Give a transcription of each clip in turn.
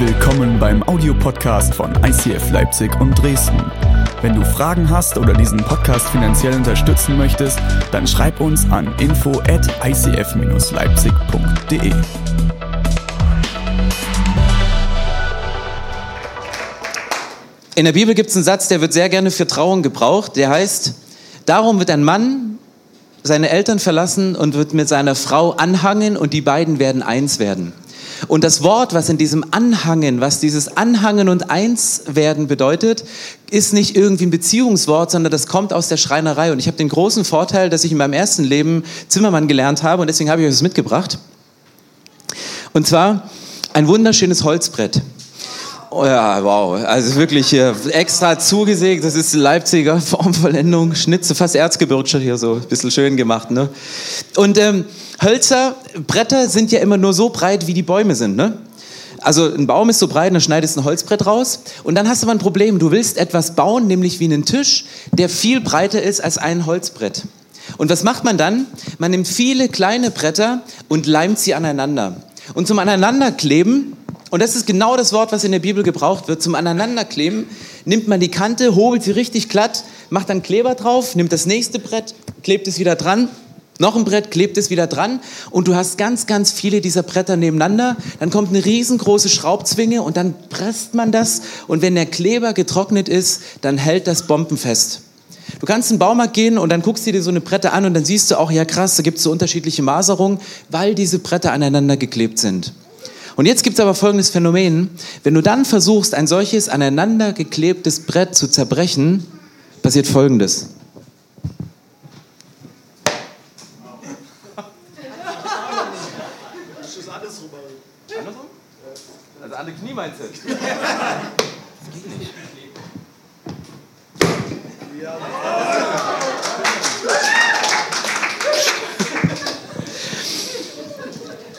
Willkommen beim Audiopodcast von ICF Leipzig und Dresden. Wenn du Fragen hast oder diesen Podcast finanziell unterstützen möchtest, dann schreib uns an info at icf-leipzig.de. In der Bibel gibt es einen Satz, der wird sehr gerne für Trauung gebraucht. Der heißt, darum wird ein Mann seine Eltern verlassen und wird mit seiner Frau anhangen und die beiden werden eins werden. Und das Wort, was in diesem Anhangen, was dieses Anhangen und eins werden bedeutet, ist nicht irgendwie ein Beziehungswort, sondern das kommt aus der Schreinerei. Und ich habe den großen Vorteil, dass ich in meinem ersten Leben Zimmermann gelernt habe und deswegen habe ich euch das mitgebracht. Und zwar ein wunderschönes Holzbrett. Oh ja, wow. Also wirklich hier extra zugesägt. Das ist Leipziger Formvollendung. Schnitze, fast Erzgebirgscher hier so. Ein bisschen schön gemacht, ne? Und ähm, Hölzer, Bretter sind ja immer nur so breit, wie die Bäume sind, ne? Also ein Baum ist so breit, dann schneidest du ein Holzbrett raus und dann hast du aber ein Problem. Du willst etwas bauen, nämlich wie einen Tisch, der viel breiter ist als ein Holzbrett. Und was macht man dann? Man nimmt viele kleine Bretter und leimt sie aneinander. Und zum Aneinanderkleben und das ist genau das Wort, was in der Bibel gebraucht wird. Zum Aneinanderkleben nimmt man die Kante, hobelt sie richtig glatt, macht dann Kleber drauf, nimmt das nächste Brett, klebt es wieder dran, noch ein Brett, klebt es wieder dran und du hast ganz, ganz viele dieser Bretter nebeneinander. Dann kommt eine riesengroße Schraubzwinge und dann presst man das und wenn der Kleber getrocknet ist, dann hält das bombenfest. Du kannst in den Baumarkt gehen und dann guckst du dir so eine Bretter an und dann siehst du auch, ja krass, da gibt es so unterschiedliche Maserungen, weil diese Bretter aneinander geklebt sind. Und jetzt gibt es aber folgendes Phänomen. Wenn du dann versuchst, ein solches aneinander geklebtes Brett zu zerbrechen, passiert folgendes. Also alle Knie meinst du? Das geht nicht.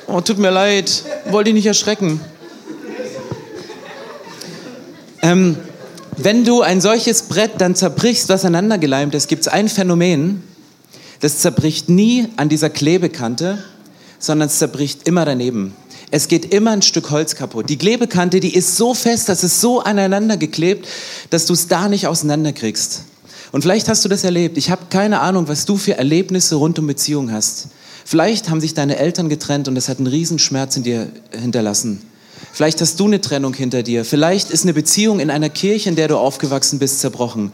Oh, tut mir leid. Wollte ich nicht erschrecken. Ähm, wenn du ein solches Brett dann zerbrichst, was aneinandergeleimt ist, gibt es ein Phänomen, das zerbricht nie an dieser Klebekante, sondern es zerbricht immer daneben. Es geht immer ein Stück Holz kaputt. Die Klebekante, die ist so fest, dass es so aneinander geklebt, dass du es da nicht auseinanderkriegst. Und vielleicht hast du das erlebt. Ich habe keine Ahnung, was du für Erlebnisse rund um Beziehung hast. Vielleicht haben sich deine Eltern getrennt und das hat einen Riesenschmerz in dir hinterlassen. Vielleicht hast du eine Trennung hinter dir. Vielleicht ist eine Beziehung in einer Kirche, in der du aufgewachsen bist, zerbrochen.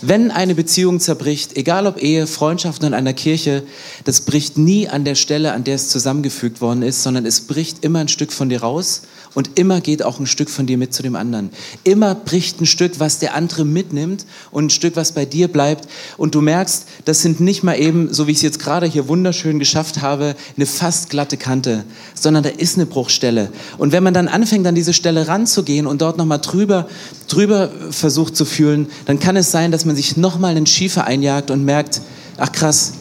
Wenn eine Beziehung zerbricht, egal ob Ehe, Freundschaft in einer Kirche, das bricht nie an der Stelle, an der es zusammengefügt worden ist, sondern es bricht immer ein Stück von dir raus und immer geht auch ein Stück von dir mit zu dem anderen. Immer bricht ein Stück, was der andere mitnimmt und ein Stück, was bei dir bleibt. Und du merkst, das sind nicht mal eben, so wie ich es jetzt gerade hier wunderschön geschafft habe, eine fast glatte Kante, sondern da ist eine Bruchstelle. Und wenn man dann anfängt, an diese Stelle ranzugehen und dort nochmal drüber, drüber versucht zu fühlen, dann kann es sein, dass man sich nochmal einen Schiefer einjagt und merkt, ach krass,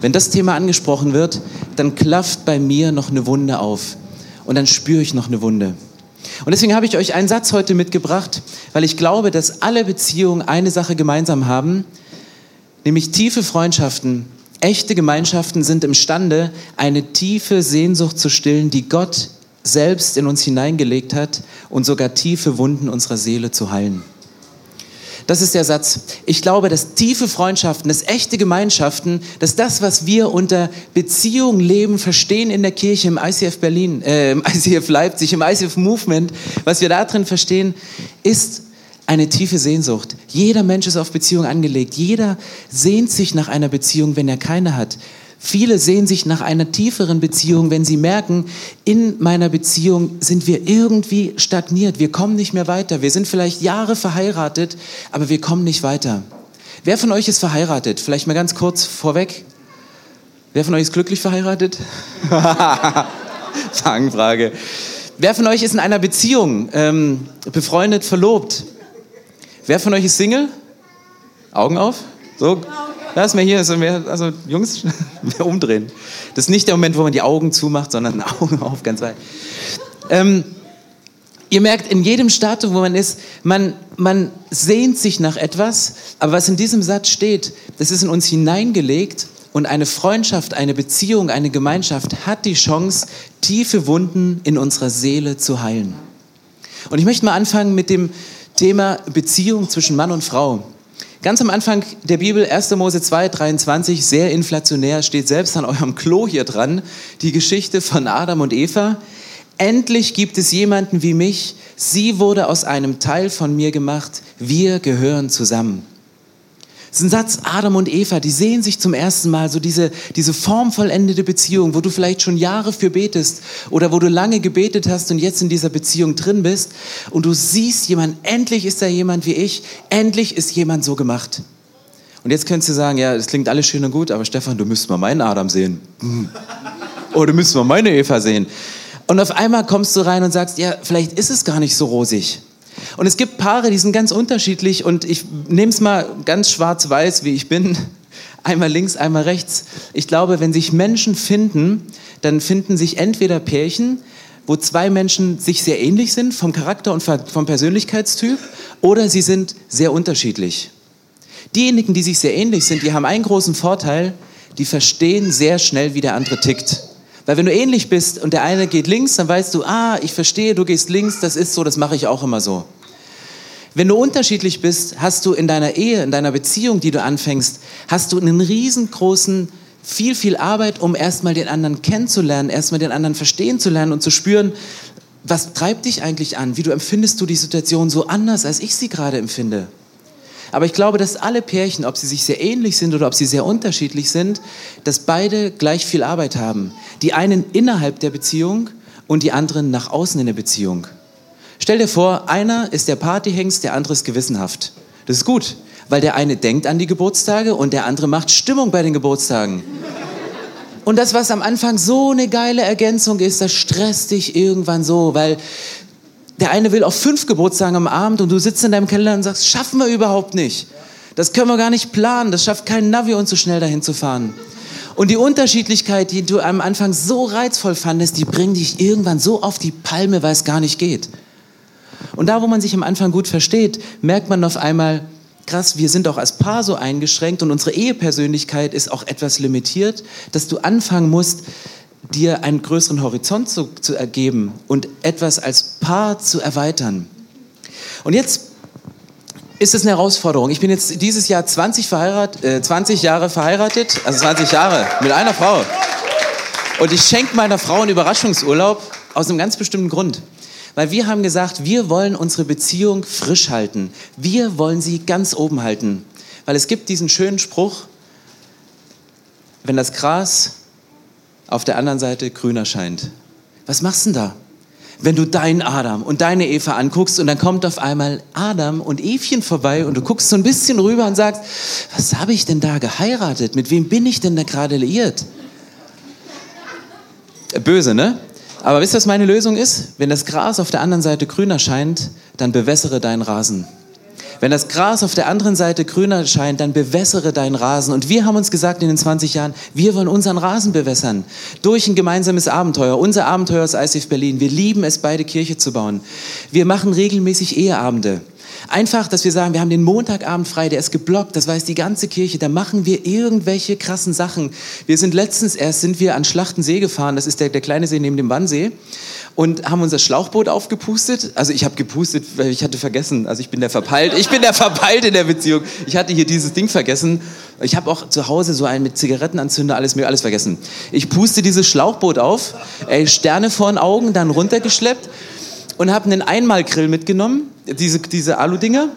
wenn das Thema angesprochen wird, dann klafft bei mir noch eine Wunde auf und dann spüre ich noch eine Wunde. Und deswegen habe ich euch einen Satz heute mitgebracht, weil ich glaube, dass alle Beziehungen eine Sache gemeinsam haben, nämlich tiefe Freundschaften, echte Gemeinschaften sind imstande, eine tiefe Sehnsucht zu stillen, die Gott selbst in uns hineingelegt hat und sogar tiefe Wunden unserer Seele zu heilen. Das ist der Satz. Ich glaube, dass tiefe Freundschaften, dass echte Gemeinschaften, dass das, was wir unter Beziehung, Leben verstehen in der Kirche, im ICF Berlin, äh, im ICF Leipzig, im ICF Movement, was wir da drin verstehen, ist eine tiefe Sehnsucht. Jeder Mensch ist auf Beziehung angelegt. Jeder sehnt sich nach einer Beziehung, wenn er keine hat. Viele sehen sich nach einer tieferen Beziehung, wenn sie merken, in meiner Beziehung sind wir irgendwie stagniert, wir kommen nicht mehr weiter. Wir sind vielleicht Jahre verheiratet, aber wir kommen nicht weiter. Wer von euch ist verheiratet? Vielleicht mal ganz kurz vorweg. Wer von euch ist glücklich verheiratet? Fangfrage. Wer von euch ist in einer Beziehung, ähm, befreundet, verlobt? Wer von euch ist Single? Augen auf. So, Lass mal hier, also, mehr, also Jungs, mehr umdrehen. Das ist nicht der Moment, wo man die Augen zumacht, sondern Augen auf, ganz weit. Ähm, ihr merkt, in jedem Status, wo man ist, man, man sehnt sich nach etwas, aber was in diesem Satz steht, das ist in uns hineingelegt und eine Freundschaft, eine Beziehung, eine Gemeinschaft hat die Chance, tiefe Wunden in unserer Seele zu heilen. Und ich möchte mal anfangen mit dem Thema Beziehung zwischen Mann und Frau. Ganz am Anfang der Bibel, 1. Mose 2, 23, sehr inflationär, steht selbst an eurem Klo hier dran, die Geschichte von Adam und Eva. Endlich gibt es jemanden wie mich, sie wurde aus einem Teil von mir gemacht, wir gehören zusammen. Das ist ein Satz, Adam und Eva, die sehen sich zum ersten Mal, so diese, diese formvollendete Beziehung, wo du vielleicht schon Jahre für betest oder wo du lange gebetet hast und jetzt in dieser Beziehung drin bist und du siehst jemand, endlich ist da jemand wie ich, endlich ist jemand so gemacht. Und jetzt könntest du sagen, ja, das klingt alles schön und gut, aber Stefan, du müsstest mal meinen Adam sehen. Oder du müsstest mal meine Eva sehen. Und auf einmal kommst du rein und sagst, ja, vielleicht ist es gar nicht so rosig. Und es gibt Paare, die sind ganz unterschiedlich und ich nehme es mal ganz schwarz-weiß, wie ich bin. Einmal links, einmal rechts. Ich glaube, wenn sich Menschen finden, dann finden sich entweder Pärchen, wo zwei Menschen sich sehr ähnlich sind vom Charakter und vom Persönlichkeitstyp, oder sie sind sehr unterschiedlich. Diejenigen, die sich sehr ähnlich sind, die haben einen großen Vorteil, die verstehen sehr schnell, wie der andere tickt. Weil wenn du ähnlich bist und der eine geht links, dann weißt du, ah, ich verstehe, du gehst links, das ist so, das mache ich auch immer so. Wenn du unterschiedlich bist, hast du in deiner Ehe, in deiner Beziehung, die du anfängst, hast du einen riesengroßen, viel, viel Arbeit, um erstmal den anderen kennenzulernen, erstmal den anderen verstehen zu lernen und zu spüren, was treibt dich eigentlich an? Wie du empfindest du die Situation so anders, als ich sie gerade empfinde? Aber ich glaube, dass alle Pärchen, ob sie sich sehr ähnlich sind oder ob sie sehr unterschiedlich sind, dass beide gleich viel Arbeit haben. Die einen innerhalb der Beziehung und die anderen nach außen in der Beziehung. Stell dir vor, einer ist der Partyhengst, der andere ist gewissenhaft. Das ist gut, weil der eine denkt an die Geburtstage und der andere macht Stimmung bei den Geburtstagen. Und das, was am Anfang so eine geile Ergänzung ist, das stresst dich irgendwann so, weil der eine will auf fünf Geburtstagen am Abend und du sitzt in deinem Keller und sagst, schaffen wir überhaupt nicht. Das können wir gar nicht planen, das schafft kein Navi, uns so schnell dahin zu fahren. Und die Unterschiedlichkeit, die du am Anfang so reizvoll fandest, die bringt dich irgendwann so auf die Palme, weil es gar nicht geht. Und da, wo man sich am Anfang gut versteht, merkt man auf einmal, krass, wir sind auch als Paar so eingeschränkt und unsere Ehepersönlichkeit ist auch etwas limitiert, dass du anfangen musst, dir einen größeren Horizont zu, zu ergeben und etwas als Paar zu erweitern. Und jetzt ist es eine Herausforderung. Ich bin jetzt dieses Jahr 20, verheirat, äh, 20 Jahre verheiratet, also 20 Jahre mit einer Frau. Und ich schenke meiner Frau einen Überraschungsurlaub aus einem ganz bestimmten Grund. Weil wir haben gesagt, wir wollen unsere Beziehung frisch halten. Wir wollen sie ganz oben halten. Weil es gibt diesen schönen Spruch, wenn das Gras auf der anderen Seite grüner scheint. Was machst du denn da? Wenn du deinen Adam und deine Eva anguckst und dann kommt auf einmal Adam und Evchen vorbei und du guckst so ein bisschen rüber und sagst, was habe ich denn da geheiratet? Mit wem bin ich denn da gerade liiert? Böse, ne? Aber wisst ihr, was meine Lösung ist? Wenn das Gras auf der anderen Seite grüner scheint, dann bewässere deinen Rasen. Wenn das Gras auf der anderen Seite grüner scheint, dann bewässere deinen Rasen. Und wir haben uns gesagt in den 20 Jahren, wir wollen unseren Rasen bewässern. Durch ein gemeinsames Abenteuer. Unser Abenteuer ist ICF Berlin. Wir lieben es, beide Kirche zu bauen. Wir machen regelmäßig Eheabende. Einfach, dass wir sagen, wir haben den Montagabend frei, der ist geblockt, das weiß die ganze Kirche, da machen wir irgendwelche krassen Sachen. Wir sind letztens erst, sind wir an Schlachtensee gefahren, das ist der, der kleine See neben dem Wannsee und haben unser Schlauchboot aufgepustet. Also ich habe gepustet, weil ich hatte vergessen, also ich bin der verpeilt, ich bin der verpeilt in der Beziehung. Ich hatte hier dieses Ding vergessen. Ich habe auch zu Hause so einen mit Zigarettenanzünder, alles mir alles vergessen. Ich puste dieses Schlauchboot auf, ey, Sterne vor den Augen, dann runtergeschleppt und habe einen Einmalgrill mitgenommen, diese, diese Alu-Dinger.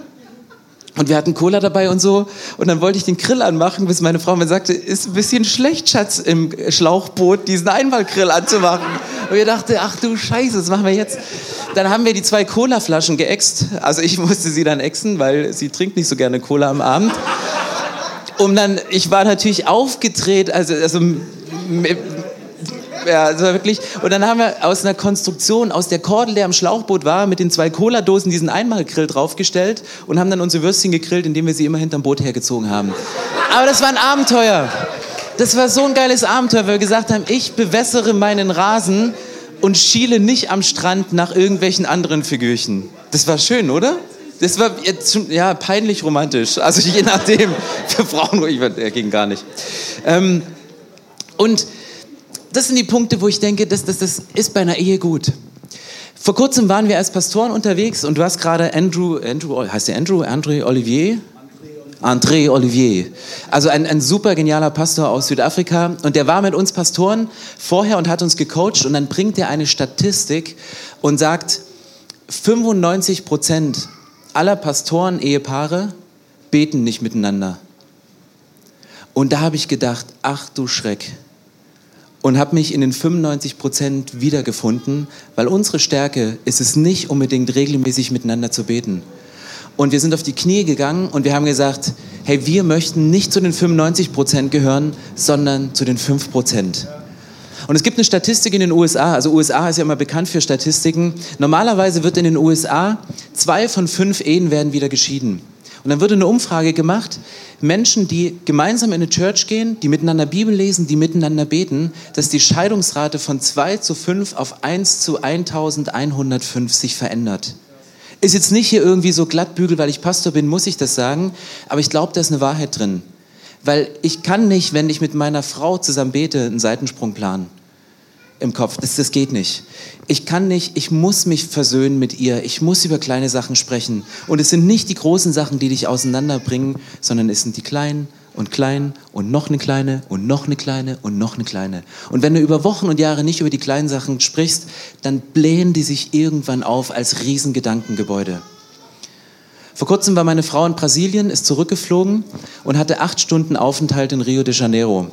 Und wir hatten Cola dabei und so. Und dann wollte ich den Grill anmachen, bis meine Frau mir sagte, ist ein bisschen schlecht, Schatz, im Schlauchboot diesen Einmalgrill anzumachen. Und wir dachten, ach du Scheiße, was machen wir jetzt? Dann haben wir die zwei Cola-Flaschen geäxt. Also ich musste sie dann ächzen, weil sie trinkt nicht so gerne Cola am Abend. Um dann, ich war natürlich aufgedreht, also, also ja, war wirklich. Und dann haben wir aus einer Konstruktion, aus der Kordel, der am Schlauchboot war, mit den zwei Cola-Dosen diesen Einmalgrill draufgestellt und haben dann unsere Würstchen gegrillt, indem wir sie immer hinterm Boot hergezogen haben. Aber das war ein Abenteuer. Das war so ein geiles Abenteuer, weil wir gesagt haben, ich bewässere meinen Rasen und schiele nicht am Strand nach irgendwelchen anderen Figürchen. Das war schön, oder? Das war jetzt ja, peinlich romantisch. Also je nachdem, für Frauen, ich, ging gar nicht. Ähm, und das sind die Punkte, wo ich denke, das, das, das ist bei einer Ehe gut. Vor kurzem waren wir als Pastoren unterwegs und du hast gerade Andrew, Andrew, heißt der Andrew, André Olivier? André Olivier. Also ein, ein super genialer Pastor aus Südafrika. Und der war mit uns Pastoren vorher und hat uns gecoacht. Und dann bringt er eine Statistik und sagt, 95 Prozent aller Pastoren-Ehepaare beten nicht miteinander. Und da habe ich gedacht, ach du Schreck. Und habe mich in den 95 Prozent wiedergefunden, weil unsere Stärke ist es nicht unbedingt regelmäßig miteinander zu beten. Und wir sind auf die Knie gegangen und wir haben gesagt, hey, wir möchten nicht zu den 95 Prozent gehören, sondern zu den 5 Prozent. Und es gibt eine Statistik in den USA, also USA ist ja immer bekannt für Statistiken. Normalerweise wird in den USA zwei von fünf Ehen werden wieder geschieden. Und dann wurde eine Umfrage gemacht, Menschen, die gemeinsam in eine Church gehen, die miteinander Bibel lesen, die miteinander beten, dass die Scheidungsrate von 2 zu 5 auf 1 zu 1105 sich verändert. Ist jetzt nicht hier irgendwie so glattbügel, weil ich Pastor bin, muss ich das sagen, aber ich glaube, da ist eine Wahrheit drin. Weil ich kann nicht, wenn ich mit meiner Frau zusammen bete, einen Seitensprung planen im Kopf. Das, das geht nicht. Ich kann nicht, ich muss mich versöhnen mit ihr. Ich muss über kleine Sachen sprechen. Und es sind nicht die großen Sachen, die dich auseinanderbringen, sondern es sind die kleinen und klein und noch eine kleine und noch eine kleine und noch eine kleine. Und wenn du über Wochen und Jahre nicht über die kleinen Sachen sprichst, dann blähen die sich irgendwann auf als Riesengedankengebäude. Vor kurzem war meine Frau in Brasilien, ist zurückgeflogen und hatte acht Stunden Aufenthalt in Rio de Janeiro.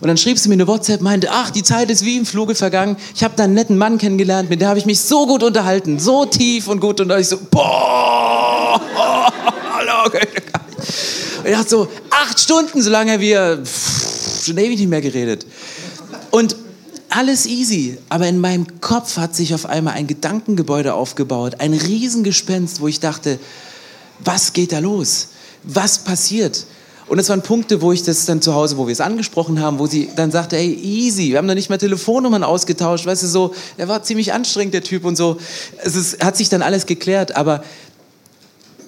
Und dann schrieb sie mir eine WhatsApp, meinte, ach, die Zeit ist wie im Fluge vergangen. Ich habe da einen netten Mann kennengelernt, mit dem habe ich mich so gut unterhalten, so tief und gut. Und da ich so, boah, hallo. Und ich dachte so, acht Stunden, solange wir pff, schon ewig nicht mehr geredet. Und alles easy, aber in meinem Kopf hat sich auf einmal ein Gedankengebäude aufgebaut, ein Riesengespenst, wo ich dachte, was geht da los? Was passiert? Und es waren Punkte, wo ich das dann zu Hause, wo wir es angesprochen haben, wo sie dann sagte, hey, easy, wir haben da nicht mehr Telefonnummern ausgetauscht, weißt du, so, er war ziemlich anstrengend, der Typ und so. Es ist, hat sich dann alles geklärt, aber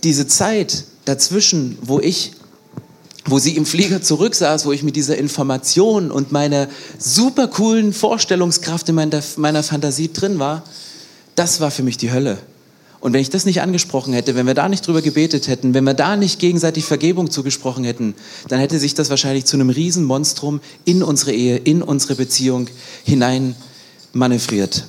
diese Zeit dazwischen, wo ich wo sie im Flieger zurücksaß, wo ich mit dieser Information und meiner super coolen Vorstellungskraft in meiner, meiner Fantasie drin war, das war für mich die Hölle. Und wenn ich das nicht angesprochen hätte, wenn wir da nicht drüber gebetet hätten, wenn wir da nicht gegenseitig Vergebung zugesprochen hätten, dann hätte sich das wahrscheinlich zu einem Riesenmonstrum in unsere Ehe, in unsere Beziehung hinein manövriert.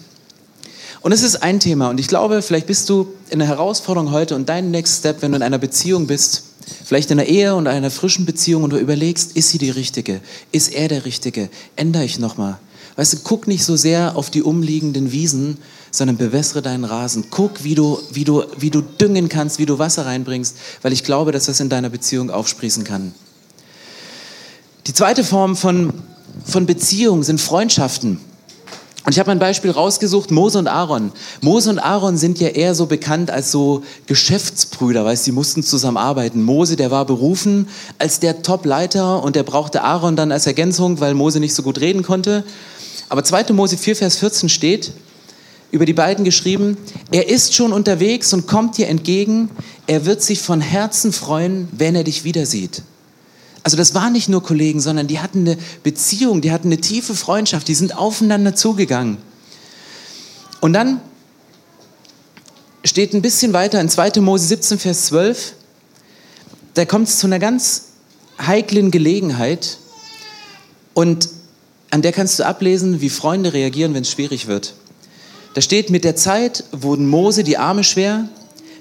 Und es ist ein Thema und ich glaube, vielleicht bist du in einer Herausforderung heute und dein Next Step, wenn du in einer Beziehung bist, vielleicht in einer Ehe und einer frischen Beziehung und du überlegst, ist sie die Richtige? Ist er der Richtige? Ändere ich nochmal? Weißt du, guck nicht so sehr auf die umliegenden Wiesen, sondern bewässere deinen Rasen. Guck, wie du, wie, du, wie du düngen kannst, wie du Wasser reinbringst, weil ich glaube, dass das in deiner Beziehung aufsprießen kann. Die zweite Form von, von Beziehung sind Freundschaften. Und ich habe ein Beispiel rausgesucht, Mose und Aaron. Mose und Aaron sind ja eher so bekannt als so Geschäftsbrüder, weil sie mussten zusammenarbeiten. Mose, der war berufen als der Top-Leiter und der brauchte Aaron dann als Ergänzung, weil Mose nicht so gut reden konnte. Aber 2. Mose 4, Vers 14 steht, über die beiden geschrieben, er ist schon unterwegs und kommt dir entgegen, er wird sich von Herzen freuen, wenn er dich wieder sieht. Also das waren nicht nur Kollegen, sondern die hatten eine Beziehung, die hatten eine tiefe Freundschaft, die sind aufeinander zugegangen. Und dann steht ein bisschen weiter in 2. Mose 17, Vers 12, da kommt es zu einer ganz heiklen Gelegenheit und an der kannst du ablesen, wie Freunde reagieren, wenn es schwierig wird. Da steht, mit der Zeit wurden Mose die Arme schwer,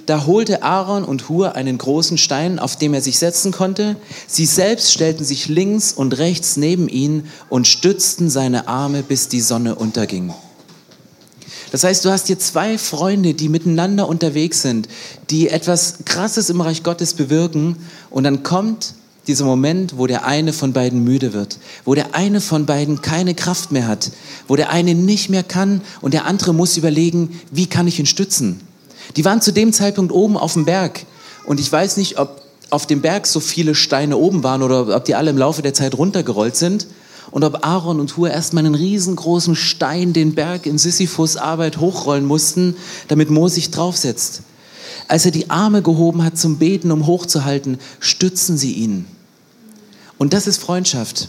da holte Aaron und Hur einen großen Stein, auf dem er sich setzen konnte. Sie selbst stellten sich links und rechts neben ihn und stützten seine Arme, bis die Sonne unterging. Das heißt, du hast hier zwei Freunde, die miteinander unterwegs sind, die etwas Krasses im Reich Gottes bewirken und dann kommt dieser Moment, wo der eine von beiden müde wird, wo der eine von beiden keine Kraft mehr hat, wo der eine nicht mehr kann und der andere muss überlegen, wie kann ich ihn stützen. Die waren zu dem Zeitpunkt oben auf dem Berg und ich weiß nicht, ob auf dem Berg so viele Steine oben waren oder ob die alle im Laufe der Zeit runtergerollt sind und ob Aaron und Hur erstmal einen riesengroßen Stein den Berg in Sisyphus Arbeit hochrollen mussten, damit Mose sich draufsetzt. Als er die Arme gehoben hat zum Beten, um hochzuhalten, stützen sie ihn. Und das ist Freundschaft.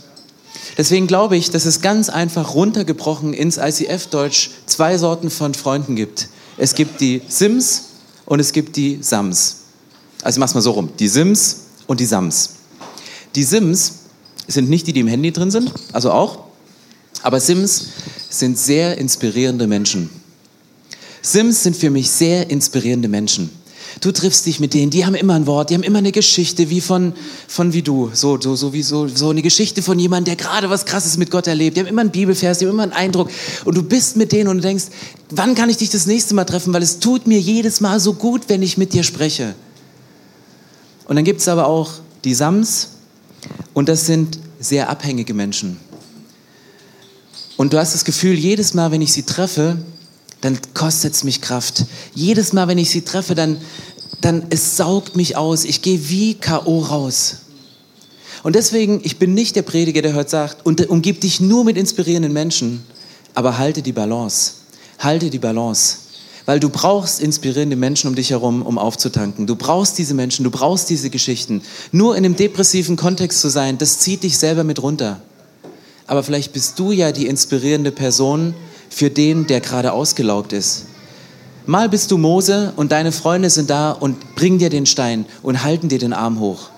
Deswegen glaube ich, dass es ganz einfach runtergebrochen ins ICF-Deutsch zwei Sorten von Freunden gibt. Es gibt die Sims und es gibt die Sams. Also ich mach's mal so rum. Die Sims und die Sams. Die Sims sind nicht die, die im Handy drin sind, also auch. Aber Sims sind sehr inspirierende Menschen. Sims sind für mich sehr inspirierende Menschen. Du triffst dich mit denen, die haben immer ein Wort, die haben immer eine Geschichte, wie von, von wie du, so, so, so, wie so, so eine Geschichte von jemandem, der gerade was Krasses mit Gott erlebt. Die haben immer einen Bibelvers, die haben immer einen Eindruck. Und du bist mit denen und du denkst, wann kann ich dich das nächste Mal treffen? Weil es tut mir jedes Mal so gut, wenn ich mit dir spreche. Und dann gibt es aber auch die Sams und das sind sehr abhängige Menschen. Und du hast das Gefühl, jedes Mal, wenn ich sie treffe, dann kostet es mich Kraft. Jedes Mal, wenn ich sie treffe, dann, dann es saugt mich aus. Ich gehe wie K.O. raus. Und deswegen, ich bin nicht der Prediger, der heute sagt, und umgib dich nur mit inspirierenden Menschen, aber halte die Balance. Halte die Balance. Weil du brauchst inspirierende Menschen um dich herum, um aufzutanken. Du brauchst diese Menschen, du brauchst diese Geschichten. Nur in einem depressiven Kontext zu sein, das zieht dich selber mit runter. Aber vielleicht bist du ja die inspirierende Person für den, der gerade ausgelaugt ist. Mal bist du Mose und deine Freunde sind da und bringen dir den Stein und halten dir den Arm hoch.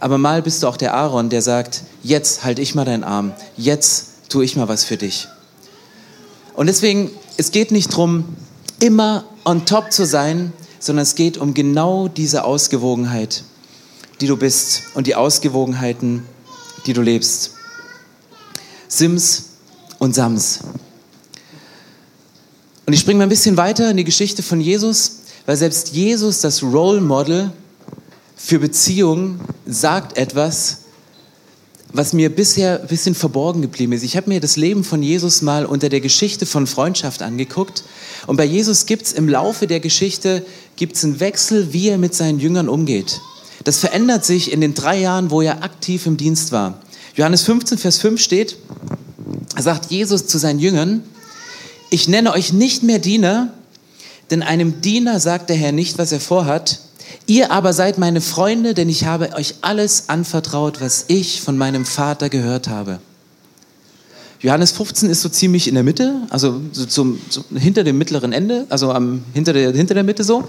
Aber mal bist du auch der Aaron, der sagt, jetzt halte ich mal deinen Arm, jetzt tue ich mal was für dich. Und deswegen, es geht nicht darum, immer on top zu sein, sondern es geht um genau diese Ausgewogenheit, die du bist und die Ausgewogenheiten, die du lebst. Sims und Sams. Und ich springe mal ein bisschen weiter in die Geschichte von Jesus, weil selbst Jesus, das Role Model für Beziehungen, sagt etwas, was mir bisher ein bisschen verborgen geblieben ist. Ich habe mir das Leben von Jesus mal unter der Geschichte von Freundschaft angeguckt. Und bei Jesus gibt es im Laufe der Geschichte gibt's einen Wechsel, wie er mit seinen Jüngern umgeht. Das verändert sich in den drei Jahren, wo er aktiv im Dienst war. Johannes 15, Vers 5 steht, sagt Jesus zu seinen Jüngern, ich nenne euch nicht mehr Diener, denn einem Diener sagt der Herr nicht, was er vorhat. Ihr aber seid meine Freunde, denn ich habe euch alles anvertraut, was ich von meinem Vater gehört habe. Johannes 15 ist so ziemlich in der Mitte, also so zum, so hinter dem mittleren Ende, also am, hinter, der, hinter der Mitte so.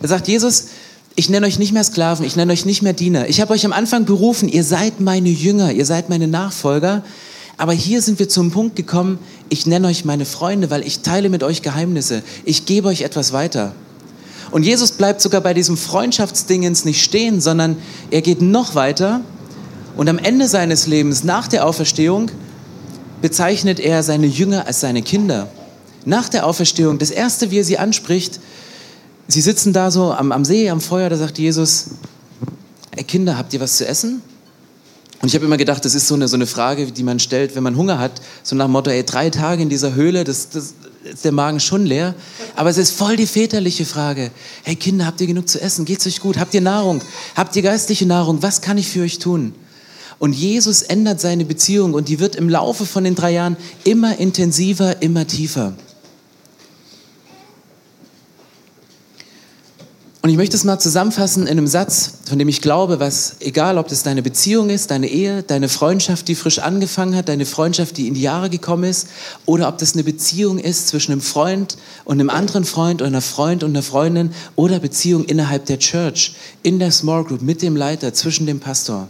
Da sagt Jesus, ich nenne euch nicht mehr Sklaven, ich nenne euch nicht mehr Diener. Ich habe euch am Anfang berufen, ihr seid meine Jünger, ihr seid meine Nachfolger. Aber hier sind wir zum Punkt gekommen, ich nenne euch meine Freunde, weil ich teile mit euch Geheimnisse. Ich gebe euch etwas weiter. Und Jesus bleibt sogar bei diesem Freundschaftsdingens nicht stehen, sondern er geht noch weiter. Und am Ende seines Lebens, nach der Auferstehung, bezeichnet er seine Jünger als seine Kinder. Nach der Auferstehung, das Erste, wie er sie anspricht, sie sitzen da so am, am See, am Feuer, da sagt Jesus, Kinder, habt ihr was zu essen? Und ich habe immer gedacht, das ist so eine, so eine Frage, die man stellt, wenn man Hunger hat. So nach dem Motto, ey, drei Tage in dieser Höhle, das, das ist der Magen schon leer. Aber es ist voll die väterliche Frage. Hey Kinder, habt ihr genug zu essen? Geht's euch gut? Habt ihr Nahrung? Habt ihr geistliche Nahrung? Was kann ich für euch tun? Und Jesus ändert seine Beziehung und die wird im Laufe von den drei Jahren immer intensiver, immer tiefer. Und ich möchte es mal zusammenfassen in einem Satz, von dem ich glaube, was, egal ob das deine Beziehung ist, deine Ehe, deine Freundschaft, die frisch angefangen hat, deine Freundschaft, die in die Jahre gekommen ist, oder ob das eine Beziehung ist zwischen einem Freund und einem anderen Freund oder einer Freund und einer Freundin oder Beziehung innerhalb der Church, in der Small Group, mit dem Leiter, zwischen dem Pastor.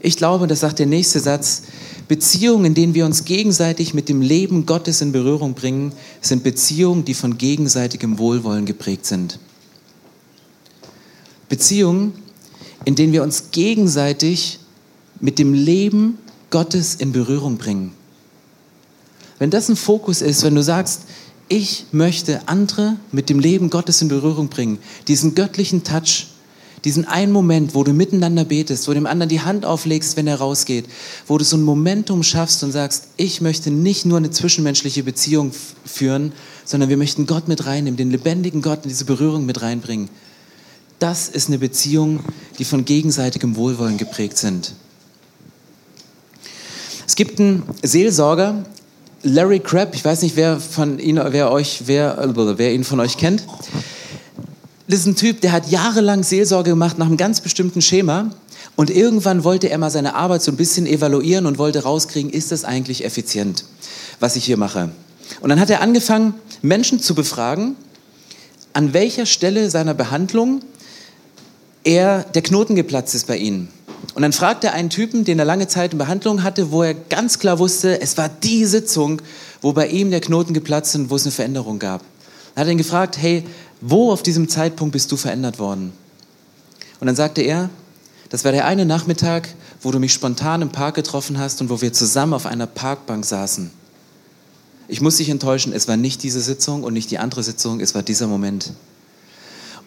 Ich glaube, das sagt der nächste Satz, Beziehungen, in denen wir uns gegenseitig mit dem Leben Gottes in Berührung bringen, sind Beziehungen, die von gegenseitigem Wohlwollen geprägt sind. Beziehungen, in denen wir uns gegenseitig mit dem Leben Gottes in Berührung bringen. Wenn das ein Fokus ist, wenn du sagst, ich möchte andere mit dem Leben Gottes in Berührung bringen, diesen göttlichen Touch, diesen einen Moment, wo du miteinander betest, wo dem anderen die Hand auflegst, wenn er rausgeht, wo du so ein Momentum schaffst und sagst, ich möchte nicht nur eine zwischenmenschliche Beziehung führen, sondern wir möchten Gott mit reinnehmen, den lebendigen Gott in diese Berührung mit reinbringen. Das ist eine Beziehung, die von gegenseitigem Wohlwollen geprägt sind. Es gibt einen Seelsorger, Larry Crabb, ich weiß nicht, wer von Ihnen, wer euch, wer, wer ihn von euch kennt. Das ist ein Typ, der hat jahrelang Seelsorge gemacht nach einem ganz bestimmten Schema. Und irgendwann wollte er mal seine Arbeit so ein bisschen evaluieren und wollte rauskriegen, ist das eigentlich effizient, was ich hier mache. Und dann hat er angefangen, Menschen zu befragen, an welcher Stelle seiner Behandlung er, der Knoten geplatzt ist bei ihnen. Und dann fragt er einen Typen, den er lange Zeit in Behandlung hatte, wo er ganz klar wusste, es war die Sitzung, wo bei ihm der Knoten geplatzt ist und wo es eine Veränderung gab. Dann hat er ihn gefragt, hey, wo auf diesem Zeitpunkt bist du verändert worden? Und dann sagte er, das war der eine Nachmittag, wo du mich spontan im Park getroffen hast und wo wir zusammen auf einer Parkbank saßen. Ich muss dich enttäuschen, es war nicht diese Sitzung und nicht die andere Sitzung, es war dieser Moment.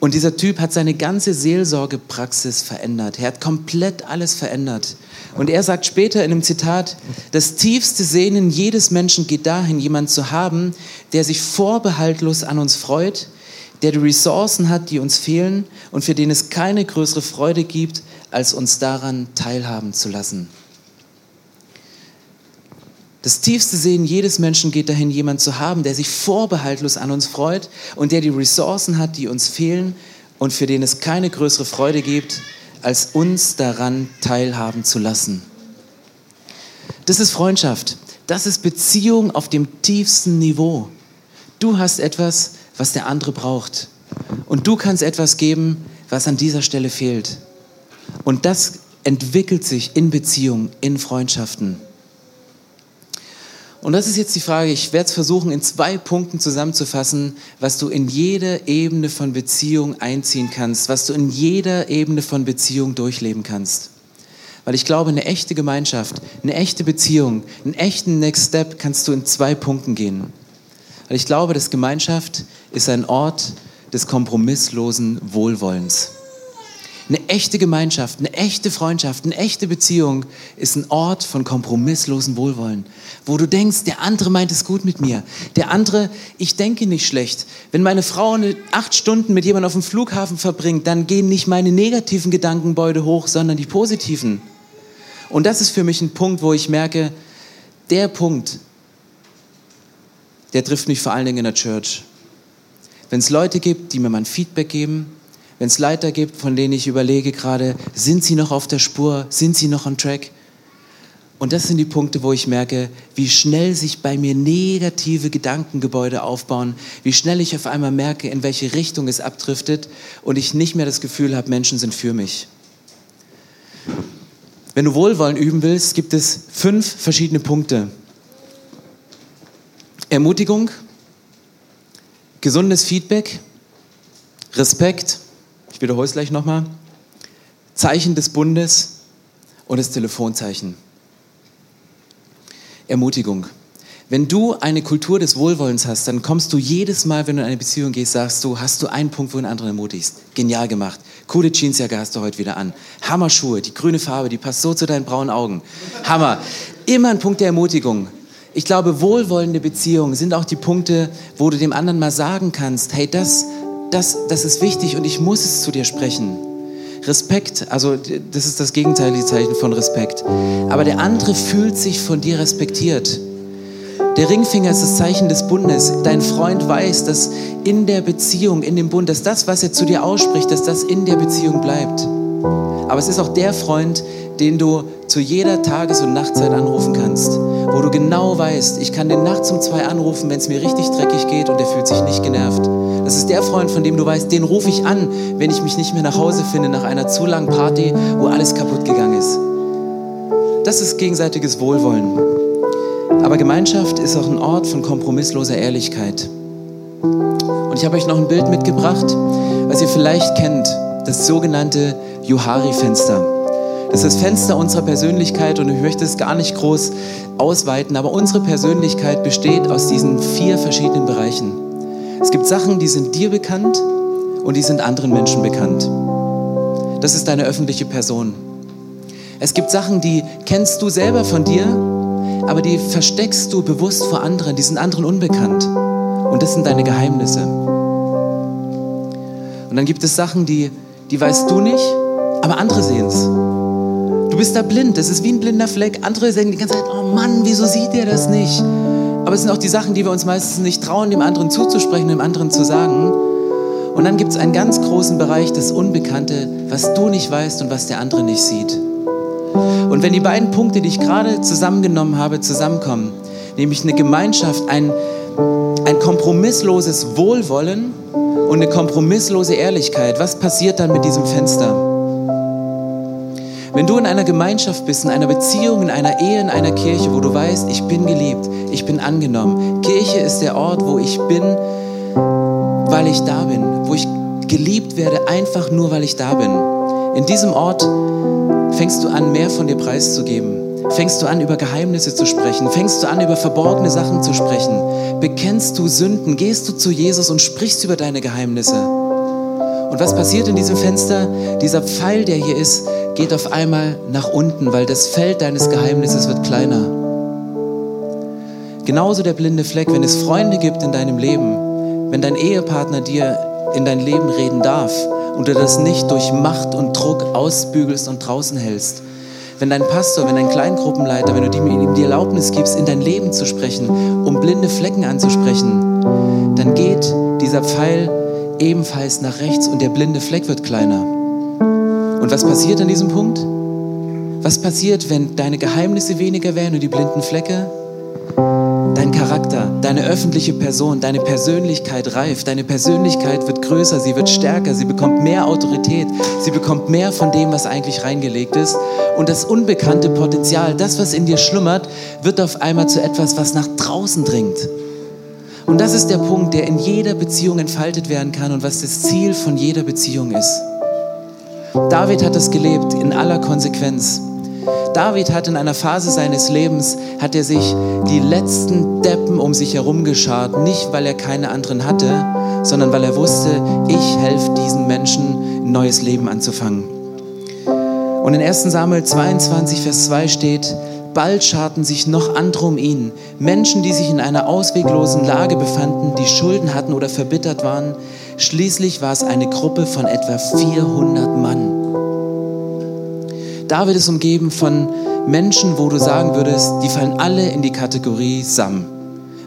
Und dieser Typ hat seine ganze Seelsorgepraxis verändert. Er hat komplett alles verändert. Und er sagt später in einem Zitat, das tiefste Sehnen jedes Menschen geht dahin, jemanden zu haben, der sich vorbehaltlos an uns freut, der die Ressourcen hat, die uns fehlen und für den es keine größere Freude gibt, als uns daran teilhaben zu lassen. Das tiefste Sehen jedes Menschen geht dahin, jemanden zu haben, der sich vorbehaltlos an uns freut und der die Ressourcen hat, die uns fehlen und für den es keine größere Freude gibt, als uns daran teilhaben zu lassen. Das ist Freundschaft. Das ist Beziehung auf dem tiefsten Niveau. Du hast etwas, was der andere braucht. Und du kannst etwas geben, was an dieser Stelle fehlt. Und das entwickelt sich in Beziehungen, in Freundschaften. Und das ist jetzt die Frage, ich werde es versuchen, in zwei Punkten zusammenzufassen, was du in jeder Ebene von Beziehung einziehen kannst, was du in jeder Ebene von Beziehung durchleben kannst. Weil ich glaube, eine echte Gemeinschaft, eine echte Beziehung, einen echten Next Step kannst du in zwei Punkten gehen. Weil ich glaube, dass Gemeinschaft ist ein Ort des kompromisslosen Wohlwollens. Eine echte Gemeinschaft, eine echte Freundschaft, eine echte Beziehung ist ein Ort von kompromisslosem Wohlwollen, wo du denkst, der andere meint es gut mit mir. Der andere, ich denke nicht schlecht. Wenn meine Frau eine acht Stunden mit jemandem auf dem Flughafen verbringt, dann gehen nicht meine negativen Gedankenbeute hoch, sondern die positiven. Und das ist für mich ein Punkt, wo ich merke, der Punkt, der trifft mich vor allen Dingen in der Church. Wenn es Leute gibt, die mir mal ein Feedback geben, wenn es Leiter gibt, von denen ich überlege gerade, sind sie noch auf der Spur, sind sie noch on track? Und das sind die Punkte, wo ich merke, wie schnell sich bei mir negative Gedankengebäude aufbauen, wie schnell ich auf einmal merke, in welche Richtung es abdriftet und ich nicht mehr das Gefühl habe, Menschen sind für mich. Wenn du Wohlwollen üben willst, gibt es fünf verschiedene Punkte. Ermutigung, gesundes Feedback, Respekt, ich wiederhole es gleich nochmal. Zeichen des Bundes und das Telefonzeichen. Ermutigung. Wenn du eine Kultur des Wohlwollens hast, dann kommst du jedes Mal, wenn du in eine Beziehung gehst, sagst du, hast du einen Punkt, wo du einen anderen ermutigst. Genial gemacht. Coole Jeansjacke hast du heute wieder an. Hammerschuhe, die grüne Farbe, die passt so zu deinen braunen Augen. Hammer. Immer ein Punkt der Ermutigung. Ich glaube, wohlwollende Beziehungen sind auch die Punkte, wo du dem anderen mal sagen kannst, hey, das das, das ist wichtig und ich muss es zu dir sprechen. Respekt, also das ist das gegenteilige Zeichen von Respekt. Aber der andere fühlt sich von dir respektiert. Der Ringfinger ist das Zeichen des Bundes. Dein Freund weiß, dass in der Beziehung, in dem Bund, dass das, was er zu dir ausspricht, dass das in der Beziehung bleibt. Aber es ist auch der Freund, den du zu jeder Tages- und Nachtzeit anrufen kannst, wo du genau weißt, ich kann den nachts um zwei anrufen, wenn es mir richtig dreckig geht und er fühlt sich nicht genervt. Das ist der Freund, von dem du weißt, den rufe ich an, wenn ich mich nicht mehr nach Hause finde nach einer zu langen Party, wo alles kaputt gegangen ist. Das ist gegenseitiges Wohlwollen. Aber Gemeinschaft ist auch ein Ort von kompromissloser Ehrlichkeit. Und ich habe euch noch ein Bild mitgebracht, was ihr vielleicht kennt, das sogenannte Johari-Fenster. Das ist das Fenster unserer Persönlichkeit und ich möchte es gar nicht groß ausweiten, aber unsere Persönlichkeit besteht aus diesen vier verschiedenen Bereichen. Es gibt Sachen, die sind dir bekannt und die sind anderen Menschen bekannt. Das ist deine öffentliche Person. Es gibt Sachen, die kennst du selber von dir, aber die versteckst du bewusst vor anderen, die sind anderen unbekannt. Und das sind deine Geheimnisse. Und dann gibt es Sachen, die, die weißt du nicht, aber andere sehen es. Du bist da blind, das ist wie ein blinder Fleck. Andere sagen die ganze Zeit, oh Mann, wieso sieht der das nicht? Aber es sind auch die Sachen, die wir uns meistens nicht trauen, dem anderen zuzusprechen, dem anderen zu sagen. Und dann gibt es einen ganz großen Bereich, das Unbekannte, was du nicht weißt und was der andere nicht sieht. Und wenn die beiden Punkte, die ich gerade zusammengenommen habe, zusammenkommen, nämlich eine Gemeinschaft, ein, ein kompromissloses Wohlwollen und eine kompromisslose Ehrlichkeit. Was passiert dann mit diesem Fenster? Wenn du in einer Gemeinschaft bist, in einer Beziehung, in einer Ehe, in einer Kirche, wo du weißt, ich bin geliebt, ich bin angenommen. Kirche ist der Ort, wo ich bin, weil ich da bin, wo ich geliebt werde, einfach nur, weil ich da bin. In diesem Ort fängst du an, mehr von dir preiszugeben. Fängst du an, über Geheimnisse zu sprechen? Fängst du an, über verborgene Sachen zu sprechen? Bekennst du Sünden? Gehst du zu Jesus und sprichst über deine Geheimnisse? Und was passiert in diesem Fenster? Dieser Pfeil, der hier ist, geht auf einmal nach unten, weil das Feld deines Geheimnisses wird kleiner. Genauso der blinde Fleck, wenn es Freunde gibt in deinem Leben, wenn dein Ehepartner dir in dein Leben reden darf und du das nicht durch Macht und Druck ausbügelst und draußen hältst, wenn dein Pastor, wenn dein Kleingruppenleiter, wenn du ihm die Erlaubnis gibst, in dein Leben zu sprechen, um blinde Flecken anzusprechen, dann geht dieser Pfeil ebenfalls nach rechts und der blinde Fleck wird kleiner. Und was passiert an diesem Punkt? Was passiert, wenn deine Geheimnisse weniger werden und die blinden Flecke? Dein Charakter, deine öffentliche Person, deine Persönlichkeit reift, deine Persönlichkeit wird größer, sie wird stärker, sie bekommt mehr Autorität, sie bekommt mehr von dem, was eigentlich reingelegt ist. Und das unbekannte Potenzial, das, was in dir schlummert, wird auf einmal zu etwas, was nach draußen dringt. Und das ist der Punkt, der in jeder Beziehung entfaltet werden kann und was das Ziel von jeder Beziehung ist. David hat es gelebt in aller Konsequenz. David hat in einer Phase seines Lebens, hat er sich die letzten Deppen um sich herum geschart, nicht weil er keine anderen hatte, sondern weil er wusste, ich helfe diesen Menschen, ein neues Leben anzufangen. Und in 1 Samuel 22, Vers 2 steht, bald scharten sich noch andere um ihn, Menschen, die sich in einer ausweglosen Lage befanden, die Schulden hatten oder verbittert waren, Schließlich war es eine Gruppe von etwa 400 Mann. David ist umgeben von Menschen, wo du sagen würdest, die fallen alle in die Kategorie Sam,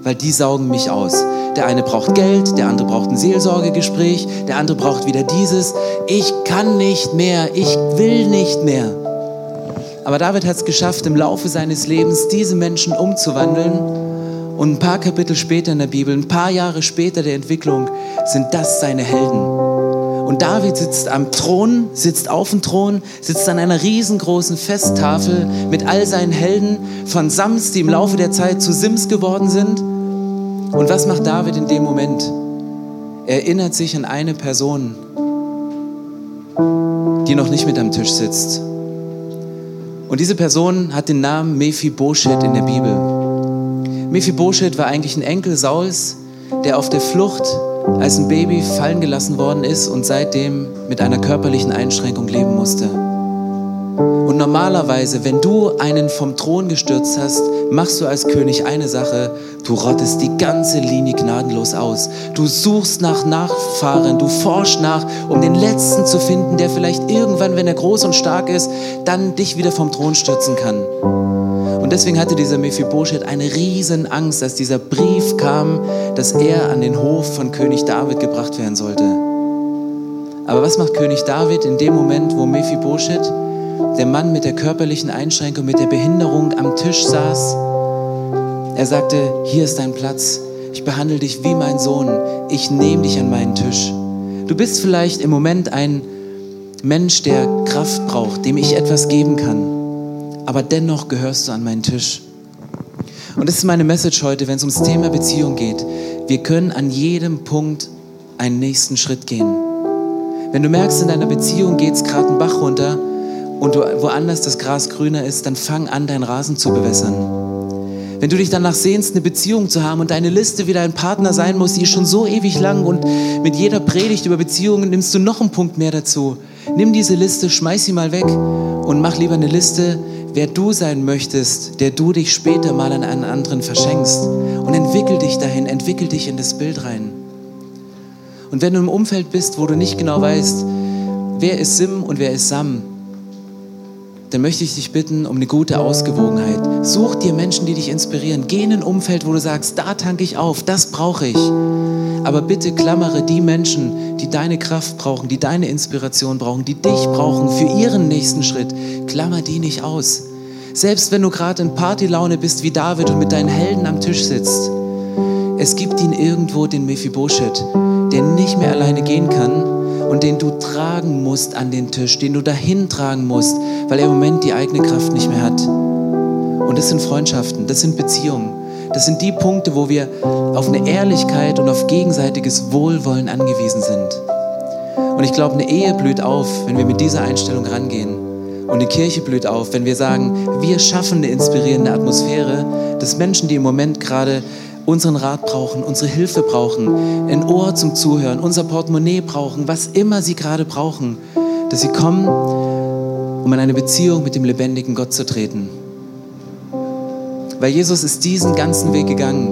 weil die saugen mich aus. Der eine braucht Geld, der andere braucht ein Seelsorgegespräch, der andere braucht wieder dieses. Ich kann nicht mehr, ich will nicht mehr. Aber David hat es geschafft, im Laufe seines Lebens diese Menschen umzuwandeln und ein paar Kapitel später in der Bibel, ein paar Jahre später der Entwicklung, sind das seine Helden. Und David sitzt am Thron, sitzt auf dem Thron, sitzt an einer riesengroßen Festtafel mit all seinen Helden von Sams, die im Laufe der Zeit zu Sims geworden sind. Und was macht David in dem Moment? Er erinnert sich an eine Person, die noch nicht mit am Tisch sitzt. Und diese Person hat den Namen Mephibosheth in der Bibel. Mephibosheth war eigentlich ein Enkel Sauls, der auf der Flucht als ein Baby fallen gelassen worden ist und seitdem mit einer körperlichen Einschränkung leben musste. Und normalerweise, wenn du einen vom Thron gestürzt hast, machst du als König eine Sache, du rottest die ganze Linie gnadenlos aus. Du suchst nach Nachfahren, du forschst nach, um den Letzten zu finden, der vielleicht irgendwann, wenn er groß und stark ist, dann dich wieder vom Thron stürzen kann. Und deswegen hatte dieser Mephibosheth eine riesen Angst, als dieser Brief kam, dass er an den Hof von König David gebracht werden sollte. Aber was macht König David in dem Moment, wo Mephibosheth, der Mann mit der körperlichen Einschränkung, mit der Behinderung am Tisch saß? Er sagte, hier ist dein Platz. Ich behandle dich wie mein Sohn. Ich nehme dich an meinen Tisch. Du bist vielleicht im Moment ein Mensch, der Kraft braucht, dem ich etwas geben kann aber dennoch gehörst du an meinen Tisch. Und das ist meine Message heute, wenn es ums Thema Beziehung geht. Wir können an jedem Punkt einen nächsten Schritt gehen. Wenn du merkst, in deiner Beziehung geht es gerade einen Bach runter und du, woanders das Gras grüner ist, dann fang an, deinen Rasen zu bewässern. Wenn du dich danach sehnst, eine Beziehung zu haben und deine Liste wieder ein Partner sein muss, die ist schon so ewig lang und mit jeder Predigt über Beziehungen nimmst du noch einen Punkt mehr dazu. Nimm diese Liste, schmeiß sie mal weg und mach lieber eine Liste, wer du sein möchtest, der du dich später mal an einen anderen verschenkst. Und entwickel dich dahin, entwickel dich in das Bild rein. Und wenn du im Umfeld bist, wo du nicht genau weißt, wer ist Sim und wer ist Sam, dann möchte ich dich bitten um eine gute Ausgewogenheit. Such dir Menschen, die dich inspirieren. Geh in ein Umfeld, wo du sagst, da tanke ich auf, das brauche ich. Aber bitte klammere die Menschen, die deine Kraft brauchen, die deine Inspiration brauchen, die dich brauchen für ihren nächsten Schritt. Klammer die nicht aus. Selbst wenn du gerade in Partylaune bist wie David und mit deinen Helden am Tisch sitzt. Es gibt ihn irgendwo, den Mephibosheth, der nicht mehr alleine gehen kann und den du tragen musst an den Tisch, den du dahin tragen musst, weil er im Moment die eigene Kraft nicht mehr hat. Und das sind Freundschaften, das sind Beziehungen. Das sind die Punkte, wo wir auf eine Ehrlichkeit und auf gegenseitiges Wohlwollen angewiesen sind. Und ich glaube, eine Ehe blüht auf, wenn wir mit dieser Einstellung rangehen. Und eine Kirche blüht auf, wenn wir sagen, wir schaffen eine inspirierende Atmosphäre, dass Menschen, die im Moment gerade unseren Rat brauchen, unsere Hilfe brauchen, ein Ohr zum Zuhören, unser Portemonnaie brauchen, was immer sie gerade brauchen, dass sie kommen, um in eine Beziehung mit dem lebendigen Gott zu treten. Weil Jesus ist diesen ganzen Weg gegangen,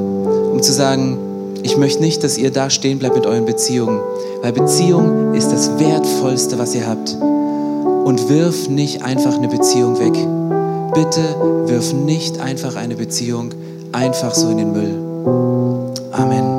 um zu sagen, ich möchte nicht, dass ihr da stehen bleibt mit euren Beziehungen, weil Beziehung ist das Wertvollste, was ihr habt. Und wirf nicht einfach eine Beziehung weg. Bitte wirf nicht einfach eine Beziehung einfach so in den Müll. Amén.